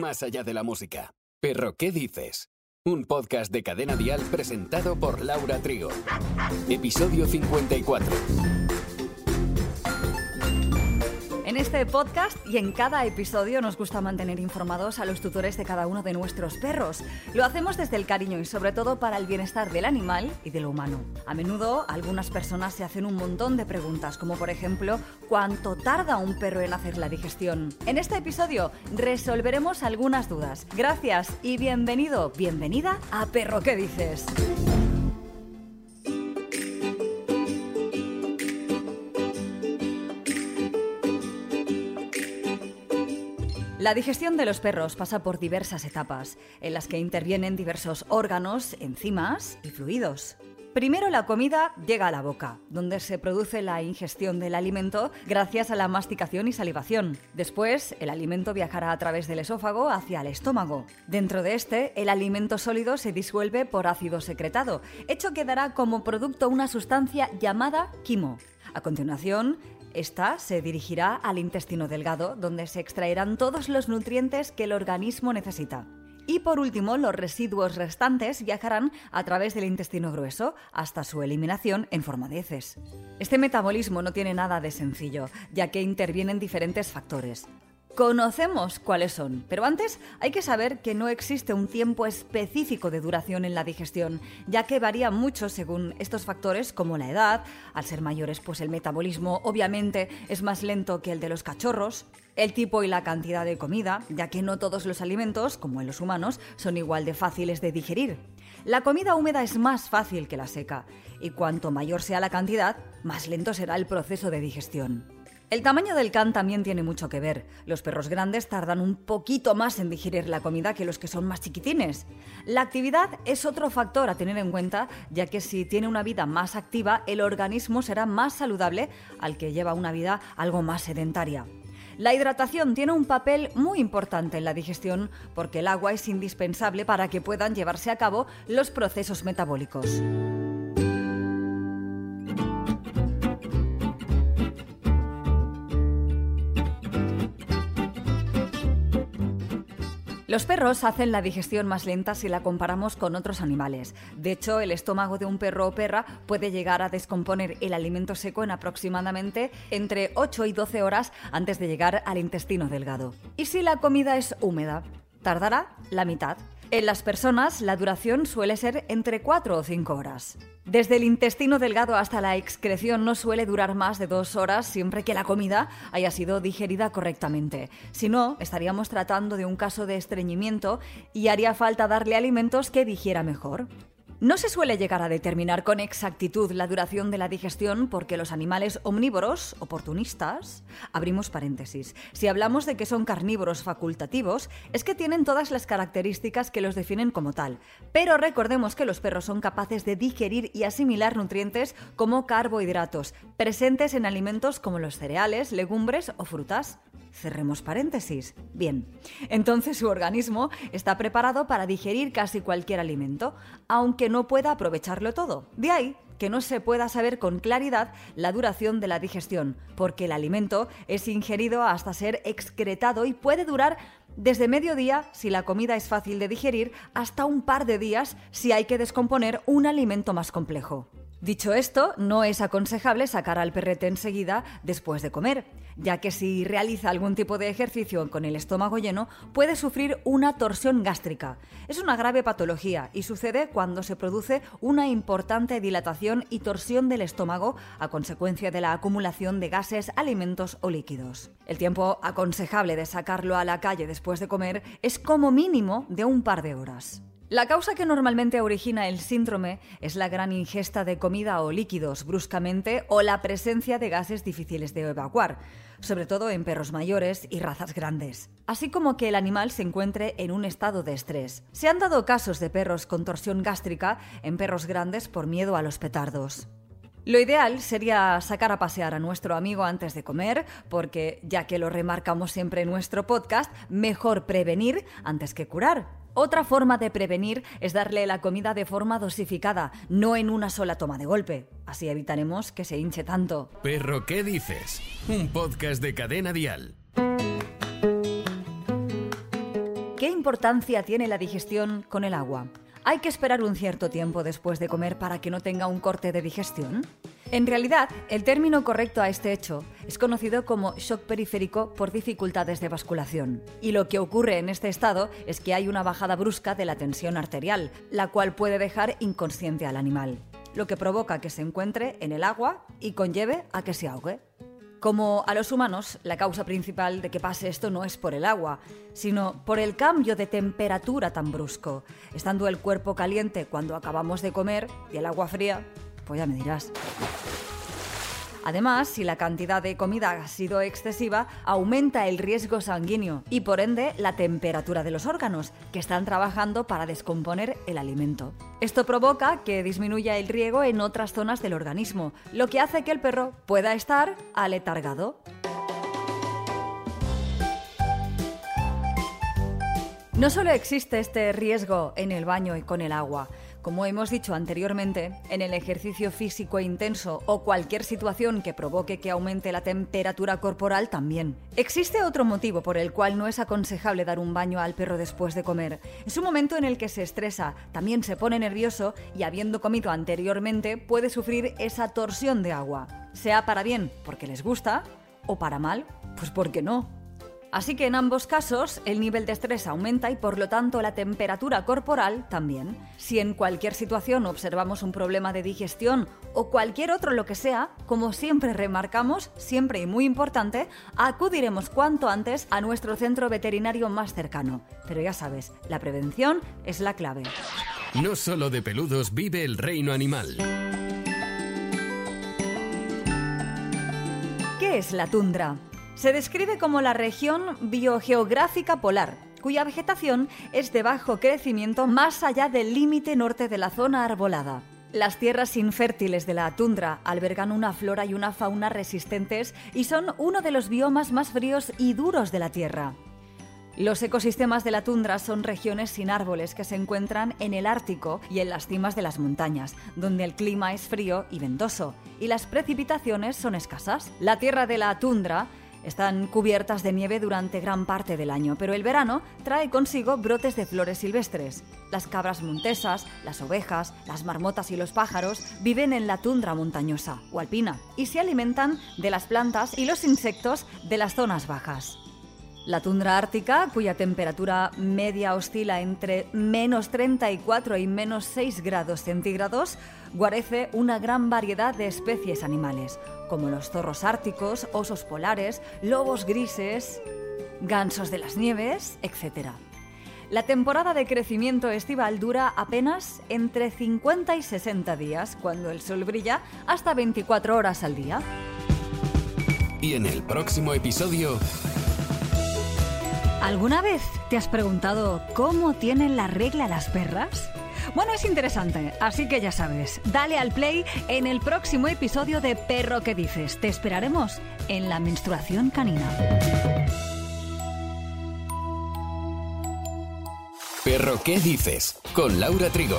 más allá de la música. Perro, ¿qué dices? Un podcast de Cadena Dial presentado por Laura Trigo. Episodio 54. Este podcast y en cada episodio nos gusta mantener informados a los tutores de cada uno de nuestros perros. Lo hacemos desde el cariño y sobre todo para el bienestar del animal y de lo humano. A menudo algunas personas se hacen un montón de preguntas, como por ejemplo, ¿cuánto tarda un perro en hacer la digestión? En este episodio resolveremos algunas dudas. Gracias y bienvenido, bienvenida a Perro ¿Qué dices? La digestión de los perros pasa por diversas etapas, en las que intervienen diversos órganos, enzimas y fluidos. Primero la comida llega a la boca, donde se produce la ingestión del alimento gracias a la masticación y salivación. Después, el alimento viajará a través del esófago hacia el estómago. Dentro de este, el alimento sólido se disuelve por ácido secretado, hecho que dará como producto una sustancia llamada quimo. A continuación, esta se dirigirá al intestino delgado, donde se extraerán todos los nutrientes que el organismo necesita. Y por último, los residuos restantes viajarán a través del intestino grueso hasta su eliminación en forma de heces. Este metabolismo no tiene nada de sencillo, ya que intervienen diferentes factores. Conocemos cuáles son, pero antes hay que saber que no existe un tiempo específico de duración en la digestión, ya que varía mucho según estos factores como la edad, al ser mayores pues el metabolismo obviamente es más lento que el de los cachorros, el tipo y la cantidad de comida, ya que no todos los alimentos, como en los humanos, son igual de fáciles de digerir. La comida húmeda es más fácil que la seca, y cuanto mayor sea la cantidad, más lento será el proceso de digestión. El tamaño del can también tiene mucho que ver. Los perros grandes tardan un poquito más en digerir la comida que los que son más chiquitines. La actividad es otro factor a tener en cuenta, ya que si tiene una vida más activa, el organismo será más saludable al que lleva una vida algo más sedentaria. La hidratación tiene un papel muy importante en la digestión porque el agua es indispensable para que puedan llevarse a cabo los procesos metabólicos. Los perros hacen la digestión más lenta si la comparamos con otros animales. De hecho, el estómago de un perro o perra puede llegar a descomponer el alimento seco en aproximadamente entre 8 y 12 horas antes de llegar al intestino delgado. ¿Y si la comida es húmeda? Tardará la mitad. En las personas la duración suele ser entre 4 o 5 horas. Desde el intestino delgado hasta la excreción no suele durar más de dos horas siempre que la comida haya sido digerida correctamente. Si no, estaríamos tratando de un caso de estreñimiento y haría falta darle alimentos que digiera mejor. No se suele llegar a determinar con exactitud la duración de la digestión porque los animales omnívoros, oportunistas, abrimos paréntesis, si hablamos de que son carnívoros facultativos, es que tienen todas las características que los definen como tal. Pero recordemos que los perros son capaces de digerir y asimilar nutrientes como carbohidratos, presentes en alimentos como los cereales, legumbres o frutas. Cerremos paréntesis. Bien, entonces su organismo está preparado para digerir casi cualquier alimento, aunque no pueda aprovecharlo todo. De ahí que no se pueda saber con claridad la duración de la digestión, porque el alimento es ingerido hasta ser excretado y puede durar desde mediodía si la comida es fácil de digerir hasta un par de días si hay que descomponer un alimento más complejo. Dicho esto, no es aconsejable sacar al perrete enseguida después de comer, ya que si realiza algún tipo de ejercicio con el estómago lleno puede sufrir una torsión gástrica. Es una grave patología y sucede cuando se produce una importante dilatación y torsión del estómago a consecuencia de la acumulación de gases, alimentos o líquidos. El tiempo aconsejable de sacarlo a la calle después de comer es como mínimo de un par de horas. La causa que normalmente origina el síndrome es la gran ingesta de comida o líquidos bruscamente o la presencia de gases difíciles de evacuar, sobre todo en perros mayores y razas grandes, así como que el animal se encuentre en un estado de estrés. Se han dado casos de perros con torsión gástrica en perros grandes por miedo a los petardos. Lo ideal sería sacar a pasear a nuestro amigo antes de comer, porque ya que lo remarcamos siempre en nuestro podcast, mejor prevenir antes que curar. Otra forma de prevenir es darle la comida de forma dosificada, no en una sola toma de golpe. Así evitaremos que se hinche tanto. Perro, ¿qué dices? Un podcast de cadena dial. ¿Qué importancia tiene la digestión con el agua? ¿Hay que esperar un cierto tiempo después de comer para que no tenga un corte de digestión? En realidad, el término correcto a este hecho es conocido como shock periférico por dificultades de basculación. Y lo que ocurre en este estado es que hay una bajada brusca de la tensión arterial, la cual puede dejar inconsciente al animal, lo que provoca que se encuentre en el agua y conlleve a que se ahogue. Como a los humanos, la causa principal de que pase esto no es por el agua, sino por el cambio de temperatura tan brusco. Estando el cuerpo caliente cuando acabamos de comer y el agua fría, pues ya me dirás. Además, si la cantidad de comida ha sido excesiva, aumenta el riesgo sanguíneo y por ende la temperatura de los órganos, que están trabajando para descomponer el alimento. Esto provoca que disminuya el riego en otras zonas del organismo, lo que hace que el perro pueda estar aletargado. No solo existe este riesgo en el baño y con el agua, como hemos dicho anteriormente, en el ejercicio físico intenso o cualquier situación que provoque que aumente la temperatura corporal también. Existe otro motivo por el cual no es aconsejable dar un baño al perro después de comer. Es un momento en el que se estresa, también se pone nervioso y habiendo comido anteriormente puede sufrir esa torsión de agua. Sea para bien porque les gusta o para mal, pues porque no. Así que en ambos casos el nivel de estrés aumenta y por lo tanto la temperatura corporal también. Si en cualquier situación observamos un problema de digestión o cualquier otro lo que sea, como siempre remarcamos, siempre y muy importante, acudiremos cuanto antes a nuestro centro veterinario más cercano. Pero ya sabes, la prevención es la clave. No solo de peludos vive el reino animal. ¿Qué es la tundra? Se describe como la región biogeográfica polar, cuya vegetación es de bajo crecimiento más allá del límite norte de la zona arbolada. Las tierras infértiles de la tundra albergan una flora y una fauna resistentes y son uno de los biomas más fríos y duros de la Tierra. Los ecosistemas de la tundra son regiones sin árboles que se encuentran en el Ártico y en las cimas de las montañas, donde el clima es frío y ventoso y las precipitaciones son escasas. La tierra de la tundra están cubiertas de nieve durante gran parte del año, pero el verano trae consigo brotes de flores silvestres. Las cabras montesas, las ovejas, las marmotas y los pájaros viven en la tundra montañosa o alpina y se alimentan de las plantas y los insectos de las zonas bajas. La tundra ártica, cuya temperatura media oscila entre menos 34 y menos 6 grados centígrados, guarece una gran variedad de especies animales, como los zorros árticos, osos polares, lobos grises, gansos de las nieves, etc. La temporada de crecimiento estival dura apenas entre 50 y 60 días, cuando el sol brilla hasta 24 horas al día. Y en el próximo episodio... ¿Alguna vez te has preguntado cómo tienen la regla las perras? Bueno, es interesante, así que ya sabes, dale al play en el próximo episodio de Perro que dices. Te esperaremos en la menstruación canina. Perro ¿qué dices? Con Laura Trigo.